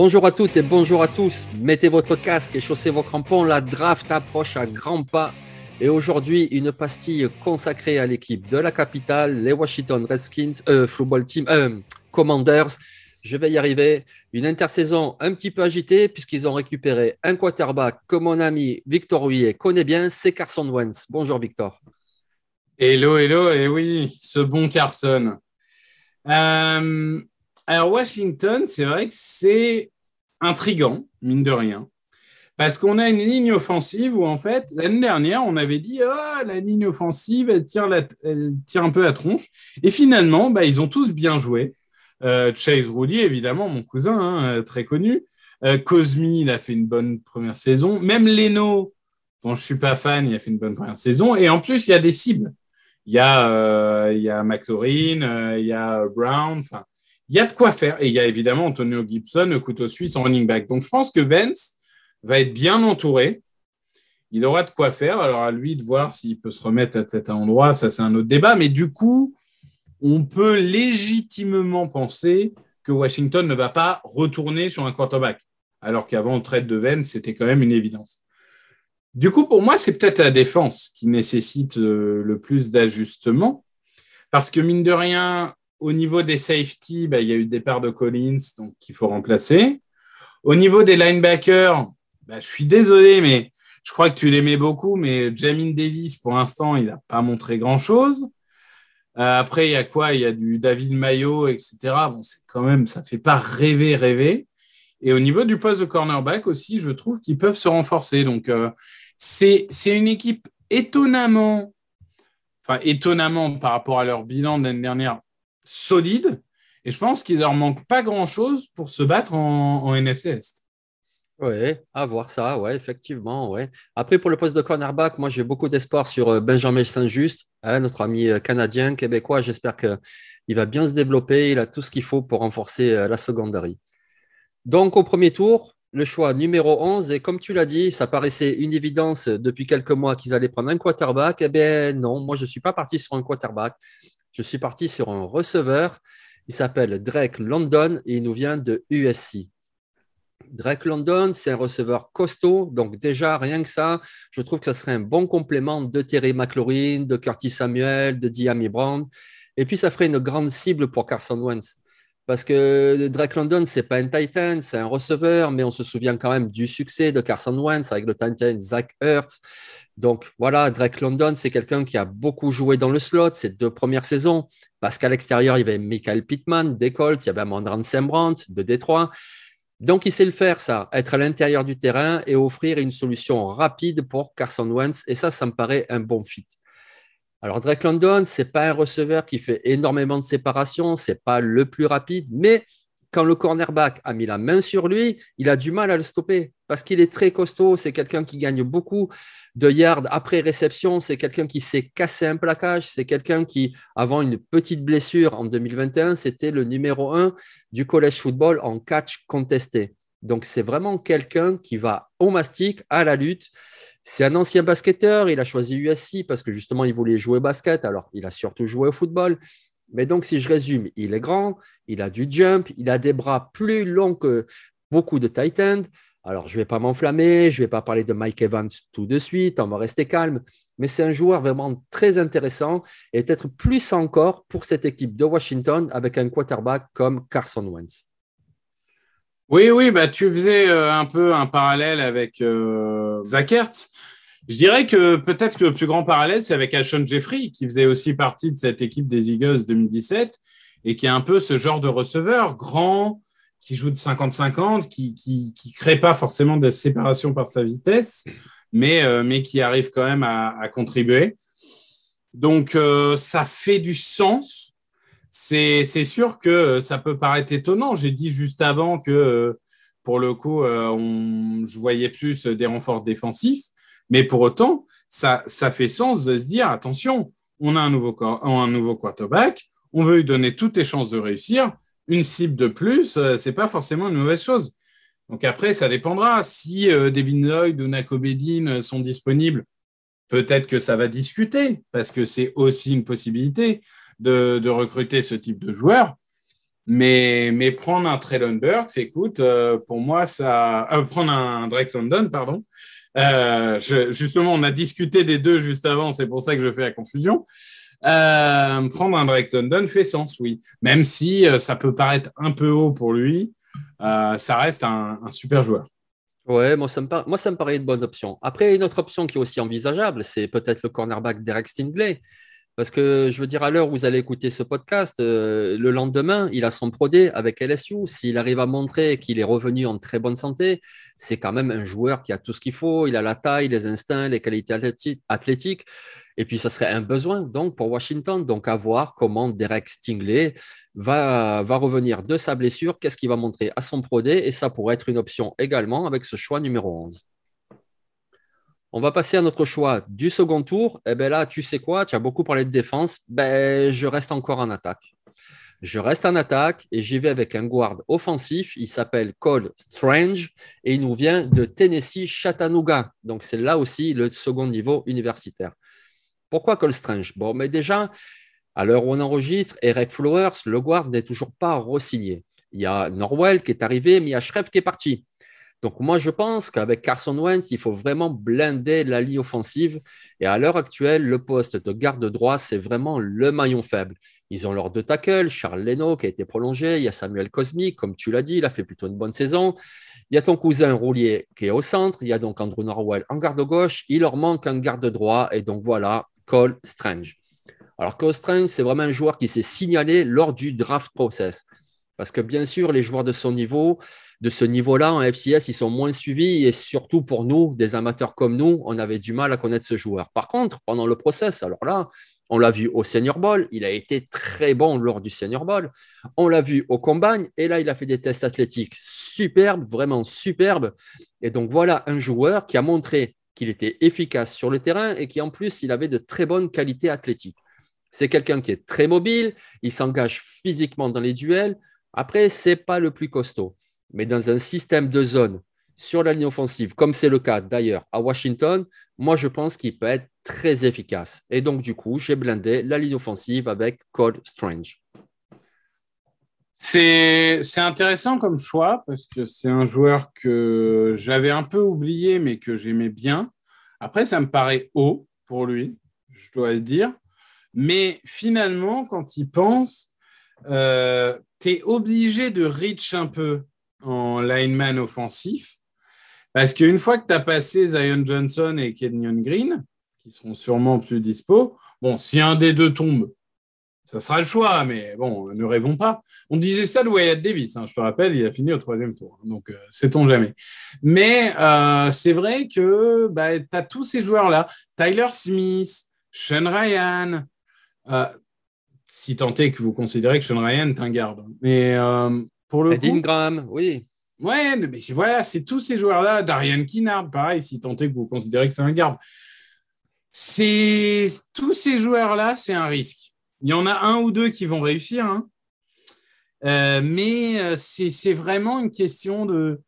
Bonjour à toutes et bonjour à tous. Mettez votre casque et chaussez vos crampons. La draft approche à grands pas. Et aujourd'hui, une pastille consacrée à l'équipe de la capitale, les Washington Redskins, euh, Football Team, euh, Commanders. Je vais y arriver. Une intersaison un petit peu agitée puisqu'ils ont récupéré un quarterback que mon ami Victor Huillet connaît bien, c'est Carson Wentz. Bonjour Victor. Hello, hello, et oui, ce bon Carson. Euh, alors Washington, c'est vrai que c'est intrigant, mine de rien, parce qu'on a une ligne offensive où en fait, l'année dernière, on avait dit, oh, la ligne offensive, elle tire, tire un peu la tronche, et finalement, bah, ils ont tous bien joué. Euh, Chase Rudy, évidemment, mon cousin, hein, très connu. Euh, Cosme, il a fait une bonne première saison. Même Leno, dont je suis pas fan, il a fait une bonne première saison. Et en plus, il y a des cibles. Il y a, euh, il y a McLaurin, euh, il y a Brown. Enfin, il y a de quoi faire. Et il y a évidemment Antonio Gibson, le couteau suisse en running back. Donc, je pense que Vance va être bien entouré. Il aura de quoi faire. Alors, à lui de voir s'il peut se remettre à tête à endroit. Ça, c'est un autre débat. Mais du coup, on peut légitimement penser que Washington ne va pas retourner sur un quarterback, alors qu'avant le trade de Vance, c'était quand même une évidence. Du coup, pour moi, c'est peut-être la défense qui nécessite euh, le plus d'ajustements, parce que mine de rien, au niveau des safety, bah, il y a eu le départ de Collins, donc qu'il faut remplacer. Au niveau des linebackers, bah, je suis désolé, mais je crois que tu l'aimais beaucoup, mais Jamin Davis, pour l'instant, il n'a pas montré grand-chose. Euh, après, il y a quoi? Il y a du David Mayo, etc. Bon, c'est quand même, ça fait pas rêver, rêver. Et au niveau du poste de cornerback aussi, je trouve qu'ils peuvent se renforcer. Donc, euh, c'est une équipe étonnamment, enfin, étonnamment par rapport à leur bilan de l'année dernière, solide. Et je pense qu'il leur manque pas grand-chose pour se battre en, NFC Est. Oui, à voir ça, ouais, effectivement, ouais. Après, pour le poste de cornerback, moi, j'ai beaucoup d'espoir sur euh, Benjamin Saint-Just, hein, notre ami euh, canadien, québécois. J'espère qu'il va bien se développer. Il a tout ce qu'il faut pour renforcer euh, la secondary. Donc, au premier tour, le choix numéro 11, et comme tu l'as dit, ça paraissait une évidence depuis quelques mois qu'ils allaient prendre un quarterback. Eh bien, non, moi, je ne suis pas parti sur un quarterback. Je suis parti sur un receveur. Il s'appelle Drake London et il nous vient de USC. Drake London, c'est un receveur costaud. Donc, déjà, rien que ça, je trouve que ce serait un bon complément de Terry McLaurin, de Curtis Samuel, de Diami Brown. Et puis, ça ferait une grande cible pour Carson Wentz. Parce que Drake London, c'est pas un Titan, c'est un receveur, mais on se souvient quand même du succès de Carson Wentz avec le Titan Zach Ertz. Donc voilà, Drake London, c'est quelqu'un qui a beaucoup joué dans le slot ces deux premières saisons, parce qu'à l'extérieur, il y avait Michael Pittman des il y avait Amandran Sembrant de Détroit. Donc, il sait le faire, ça, être à l'intérieur du terrain et offrir une solution rapide pour Carson Wentz. Et ça, ça me paraît un bon fit. Alors, Drake London, ce n'est pas un receveur qui fait énormément de séparation, ce n'est pas le plus rapide, mais quand le cornerback a mis la main sur lui, il a du mal à le stopper parce qu'il est très costaud. C'est quelqu'un qui gagne beaucoup de yards après réception. C'est quelqu'un qui sait casser un plaquage. C'est quelqu'un qui, avant une petite blessure en 2021, c'était le numéro un du college football en catch contesté. Donc, c'est vraiment quelqu'un qui va au mastic, à la lutte. C'est un ancien basketteur. Il a choisi USC parce que justement, il voulait jouer au basket. Alors, il a surtout joué au football. Mais donc, si je résume, il est grand, il a du jump, il a des bras plus longs que beaucoup de tight ends. Alors, je ne vais pas m'enflammer, je ne vais pas parler de Mike Evans tout de suite, on va rester calme. Mais c'est un joueur vraiment très intéressant et peut-être plus encore pour cette équipe de Washington avec un quarterback comme Carson Wentz. Oui, oui, bah, tu faisais euh, un peu un parallèle avec euh. Je dirais que peut-être que le plus grand parallèle, c'est avec Ashon Jeffrey, qui faisait aussi partie de cette équipe des Eagles 2017 et qui est un peu ce genre de receveur grand, qui joue de 50-50, qui, qui, crée pas forcément de séparation par sa vitesse, mais, euh, qui arrive quand même à, à, contribuer. Donc, euh, ça fait du sens. C'est sûr que ça peut paraître étonnant. J'ai dit juste avant que, euh, pour le coup, on, je voyais plus des renforts défensifs. Mais pour autant, ça, fait sens de se dire, attention, on a un nouveau, quarterback, on veut lui donner toutes les chances de réussir. Une cible de plus, ce n'est pas forcément une mauvaise chose. Donc après, ça dépendra. Si Devin Lloyd ou Nakobedin sont disponibles, peut-être que ça va discuter, parce que c'est aussi une possibilité de, recruter ce type de joueur. Mais, mais prendre un Traylon Burks, écoute, euh, pour moi, ça. Euh, prendre un Drake London, pardon. Euh, justement, on a discuté des deux juste avant, c'est pour ça que je fais la confusion. prendre un Drake London fait sens, oui. Même si ça peut paraître un peu haut pour lui, ça reste un super joueur. Ouais, moi ça, me paraît une bonne option. Après, une autre option qui est aussi envisageable, c'est peut-être le cornerback Derek Stingley. Parce que je veux dire, à l'heure où vous allez écouter ce podcast, euh, le lendemain, il a son prodé avec LSU. S'il arrive à montrer qu'il est revenu en très bonne santé, c'est quand même un joueur qui a tout ce qu'il faut. Il a la taille, les instincts, les qualités athlétiques. Et puis, ce serait un besoin donc pour Washington. Donc, à voir comment Derek Stingley va, va revenir de sa blessure, qu'est-ce qu'il va montrer à son prodé? Et ça pourrait être une option également avec ce choix numéro 11. On va passer à notre choix du second tour. Et eh bien là, tu sais quoi? Tu as beaucoup parlé de défense. Ben, je reste encore en attaque. Je reste en attaque et j'y vais avec un guard offensif. Il s'appelle Cole Strange et il nous vient de Tennessee Chattanooga. Donc, c'est là aussi le second niveau universitaire. Pourquoi Cole Strange? Bon, mais déjà, à l'heure où on enregistre, Eric Flowers, le guard, n'est toujours pas re-signé. Il y a Norwell qui est arrivé, mais il y a Schreff qui est parti. Donc, moi, je pense qu'avec Carson Wentz, il faut vraiment blinder la ligne offensive. Et à l'heure actuelle, le poste de garde droit, c'est vraiment le maillon faible. Ils ont leurs deux tackles, Charles Leno qui a été prolongé, il y a Samuel Cosmic, comme tu l'as dit, il a fait plutôt une bonne saison. Il y a ton cousin Roulier qui est au centre, il y a donc Andrew Norwell en garde gauche, il leur manque un garde droit, et donc voilà, Cole Strange. Alors, Cole Strange, c'est vraiment un joueur qui s'est signalé lors du draft process. Parce que bien sûr, les joueurs de son niveau, de ce niveau-là en FCS, ils sont moins suivis et surtout pour nous, des amateurs comme nous, on avait du mal à connaître ce joueur. Par contre, pendant le process, alors là, on l'a vu au Senior Bowl, il a été très bon lors du Senior Bowl. On l'a vu au Combine et là, il a fait des tests athlétiques superbes, vraiment superbes. Et donc voilà un joueur qui a montré qu'il était efficace sur le terrain et qui en plus, il avait de très bonnes qualités athlétiques. C'est quelqu'un qui est très mobile, il s'engage physiquement dans les duels, après, ce n'est pas le plus costaud. Mais dans un système de zone sur la ligne offensive, comme c'est le cas d'ailleurs à Washington, moi je pense qu'il peut être très efficace. Et donc, du coup, j'ai blindé la ligne offensive avec Cole Strange. C'est intéressant comme choix parce que c'est un joueur que j'avais un peu oublié mais que j'aimais bien. Après, ça me paraît haut pour lui, je dois le dire. Mais finalement, quand il pense, euh, tu es obligé de reach un peu en lineman offensif. Parce qu'une fois que tu as passé Zion Johnson et Kenyon Green, qui seront sûrement plus dispo, bon, si un des deux tombe, ça sera le choix, mais bon, ne rêvons pas. On disait ça de Wyatt Davis, hein, je te rappelle, il a fini au troisième tour, donc euh, sait-on jamais. Mais euh, c'est vrai que bah, tu as tous ces joueurs-là, Tyler Smith, Sean Ryan, euh, si tant est que vous considérez que Sean Ryan est un garde. Mais euh, pour le Ed Graham, oui. Ouais, mais voilà, c'est tous ces joueurs-là. Darian Kinnard, pareil, si tant est que vous considérez que c'est un garde. C'est tous ces joueurs-là, c'est un risque. Il y en a un ou deux qui vont réussir, hein. euh, mais euh, c'est vraiment une question de,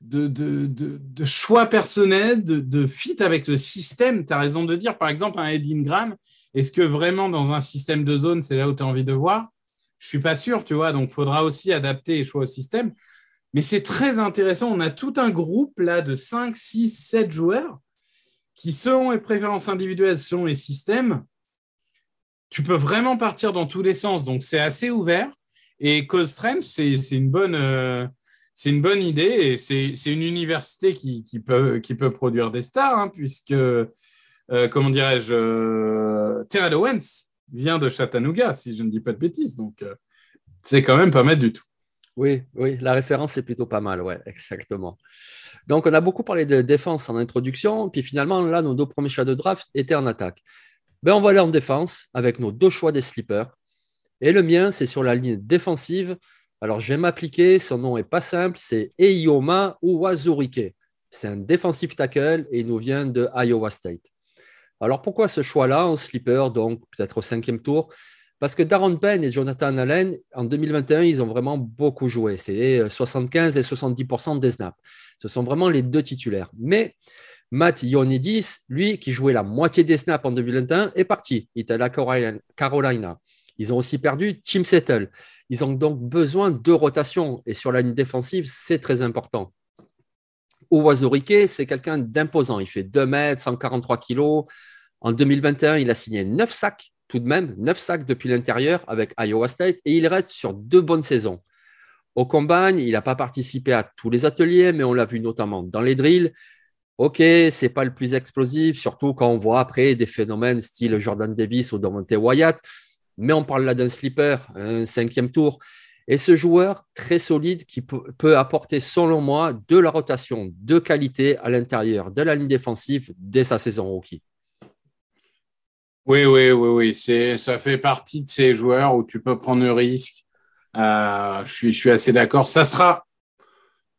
de, de, de choix personnel, de, fit avec le système. Tu as raison de dire, par exemple, un Ed Graham, est-ce que vraiment dans un système de zone, c'est là où tu as envie de voir? Je ne suis pas sûr, tu vois. Donc, il faudra aussi adapter les choix au système. Mais c'est très intéressant. On a tout un groupe là de 5, 6, 7 joueurs qui, selon les préférences individuelles, selon les systèmes, tu peux vraiment partir dans tous les sens. Donc, c'est assez ouvert. Et Costrem, c'est une bonne. Euh, c'est une bonne idée et c'est une université qui, peut, qui peut produire des stars, hein, puisque euh, comment dirais-je, euh, Terrell Owens vient de Chattanooga, si je ne dis pas de bêtises. Donc, euh, c'est quand même pas mal du tout. Oui, oui, la référence est plutôt pas mal, ouais, exactement. Donc, on a beaucoup parlé de défense en introduction, puis finalement, là, nos deux premiers choix de draft étaient en attaque. ben, on va aller en défense avec nos deux choix des slippers. Et le mien, c'est sur la ligne défensive. Alors, je vais m'appliquer. Son nom n'est pas simple. C'est Eioma Uwazurike. C'est un défensif tackle et il nous vient de Iowa State. Alors, pourquoi ce choix-là en slipper, donc peut-être au cinquième tour? Parce que Darren Penn et Jonathan Allen, en 2021, ils ont vraiment beaucoup joué. C'est 75 et 70% des snaps. Ce sont vraiment les deux titulaires. Mais Matt Ionidis, lui, qui jouait la moitié des snaps en 2021, est parti. Il est à la Carolina. Ils ont aussi perdu Tim Settle. Ils ont donc besoin de rotation. Et sur la ligne défensive, c'est très important. Uwazurike, c'est quelqu'un d'imposant. Il fait 2 mètres, 143 kilos. En 2021, il a signé 9 sacs, tout de même, 9 sacs depuis l'intérieur avec Iowa State. Et il reste sur deux bonnes saisons. Au combine, il n'a pas participé à tous les ateliers, mais on l'a vu notamment dans les drills. Ok, c'est pas le plus explosif, surtout quand on voit après des phénomènes style Jordan Davis ou Davante Wyatt, mais on parle là d'un slipper, un cinquième tour. Et ce joueur très solide qui peut apporter, selon moi, de la rotation de qualité à l'intérieur de la ligne défensive dès sa saison rookie. Oui, oui, oui, oui. Ça fait partie de ces joueurs où tu peux prendre le risque. Euh, je, suis, assez d'accord. Ça sera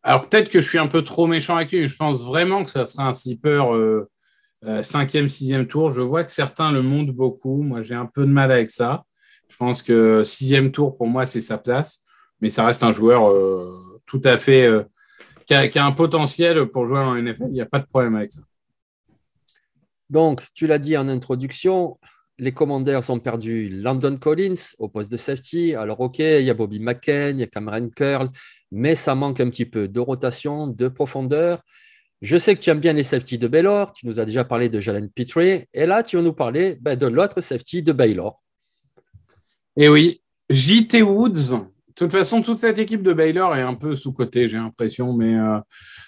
alors peut-être que je suis un peu trop méchant avec lui, mais je pense vraiment que ça sera un slipper euh, euh, cinquième, sixième tour. Je vois que certains le montent beaucoup. Moi, j'ai un peu de mal avec ça. Je pense que sixième tour, pour moi, c'est sa place. Mais ça reste un joueur euh, tout à fait qui a, un potentiel pour jouer en NFL. Il n'y a pas de problème avec ça. Donc, tu l'as dit en introduction, les Commanders ont perdu Landon Collins au poste de safety. Alors, OK, il y a Bobby McKen, il y a Cameron Curl, mais ça manque un petit peu de rotation, de profondeur. Je sais que tu aimes bien les safety de Baylor. Tu nous as déjà parlé de Jalen Pitre. Et là, tu vas nous parler ben, de l'autre safety de Baylor. Et eh oui, JT Woods. De toute façon, toute cette équipe de Baylor est un peu sous-cotée, j'ai l'impression. Mais euh,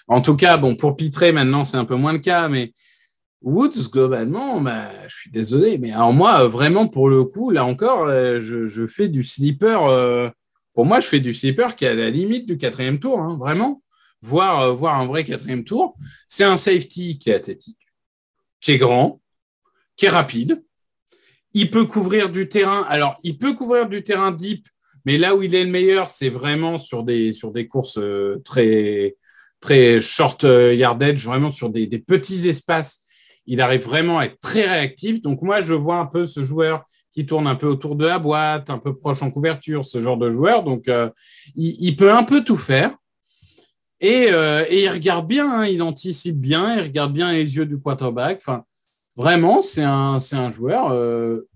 en tout cas, bon, pour Pitre, maintenant, c'est un peu moins le cas. Mais Woods, globalement, bah, je suis désolé, mais alors moi, vraiment, pour le coup, là encore, euh, je, fais du sleeper. Euh, pour moi, je fais du sleeper qui est à la limite du quatrième tour, hein, vraiment. Voir, voir un vrai quatrième tour. C'est un safety qui est athlétique, qui est grand, qui est rapide. Il peut couvrir du terrain. Alors, il peut couvrir du terrain deep, mais là où il est le meilleur, c'est vraiment sur des, sur des courses très, très short yardage, vraiment sur des petits espaces il arrive vraiment à être très réactif. Donc moi, je vois un peu ce joueur qui tourne un peu autour de la boîte, un peu proche en couverture, ce genre de joueur. Donc euh, il, peut un peu tout faire. Et, euh, il regarde bien, hein. il anticipe bien, il regarde bien les yeux du quarterback. Enfin, vraiment, c'est un, joueur. Euh,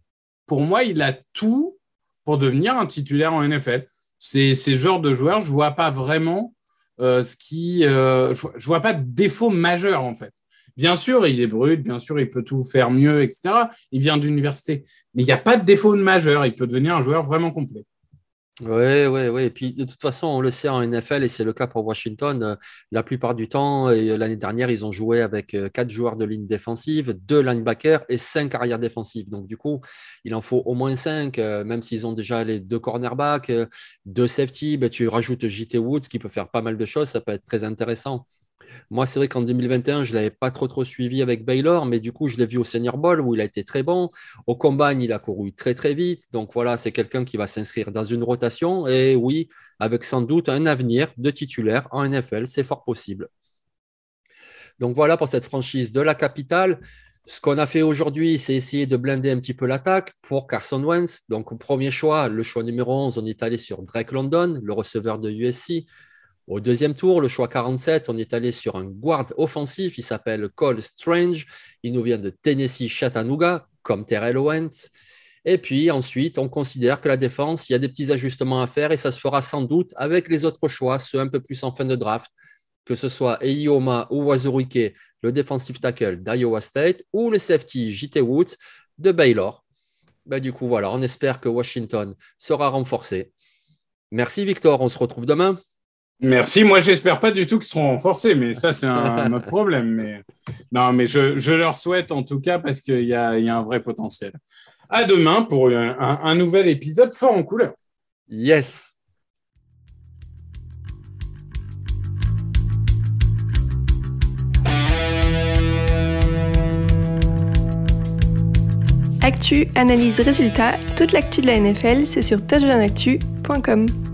pour moi, il a tout pour devenir un titulaire en NFL. C'est ce genre de joueur, je vois pas vraiment ce qui, je, je vois pas de défaut majeur en fait. Bien sûr, il est brut, bien sûr, il peut tout faire mieux, etc. Il vient d'université. Mais il n'y a pas de défaut majeur. Il peut devenir un joueur vraiment complet. Oui, oui, oui. Et puis, de toute façon, on le sait en NFL, et c'est le cas pour Washington, euh, la plupart du temps, et l'année dernière, ils ont joué avec euh, quatre joueurs de ligne défensive, deux linebackers et cinq arrières défensives. Donc, du coup, il en faut au moins cinq, euh, même s'ils ont déjà les deux cornerbacks, deux safety, ben, tu rajoutes JT Woods qui peut faire pas mal de choses, ça peut être très intéressant. Moi, c'est vrai qu'en 2021, je ne l'avais pas trop, trop suivi avec Baylor, mais du coup, je l'ai vu au Senior Bowl où il a été très bon. Au Combine, il a couru très, très vite. Donc voilà, c'est quelqu'un qui va s'inscrire dans une rotation. Et oui, avec sans doute un avenir de titulaire en NFL, c'est fort possible. Donc voilà pour cette franchise de la capitale. Ce qu'on a fait aujourd'hui, c'est essayer de blinder un petit peu l'attaque pour Carson Wentz. Donc, premier choix, le choix numéro 11, on est allé sur Drake London, le receveur de USC. Au deuxième tour, le choix 47, on est allé sur un guard offensif. Il s'appelle Cole Strange. Il nous vient de Tennessee Chattanooga, comme Terrell Owens. Et puis ensuite, on considère que la défense, il y a des petits ajustements à faire et ça se fera sans doute avec les autres choix, ceux un peu plus en fin de draft, que ce soit Eioma ou Wazurike, le defensive tackle d'Iowa State, ou le safety JT Woods de Baylor. Ben, du coup, voilà, on espère que Washington sera renforcé. Merci Victor, on se retrouve demain. Merci. Moi, j'espère pas du tout qu'ils seront renforcés, mais ça, c'est un, autre problème. Mais non, mais je, leur souhaite en tout cas parce qu'il y, a, un vrai potentiel. À demain pour un nouvel épisode fort en couleur. Yes. Actu, analyse, résultat, toute l'actu de la NFL, c'est sur touchdownactu.com.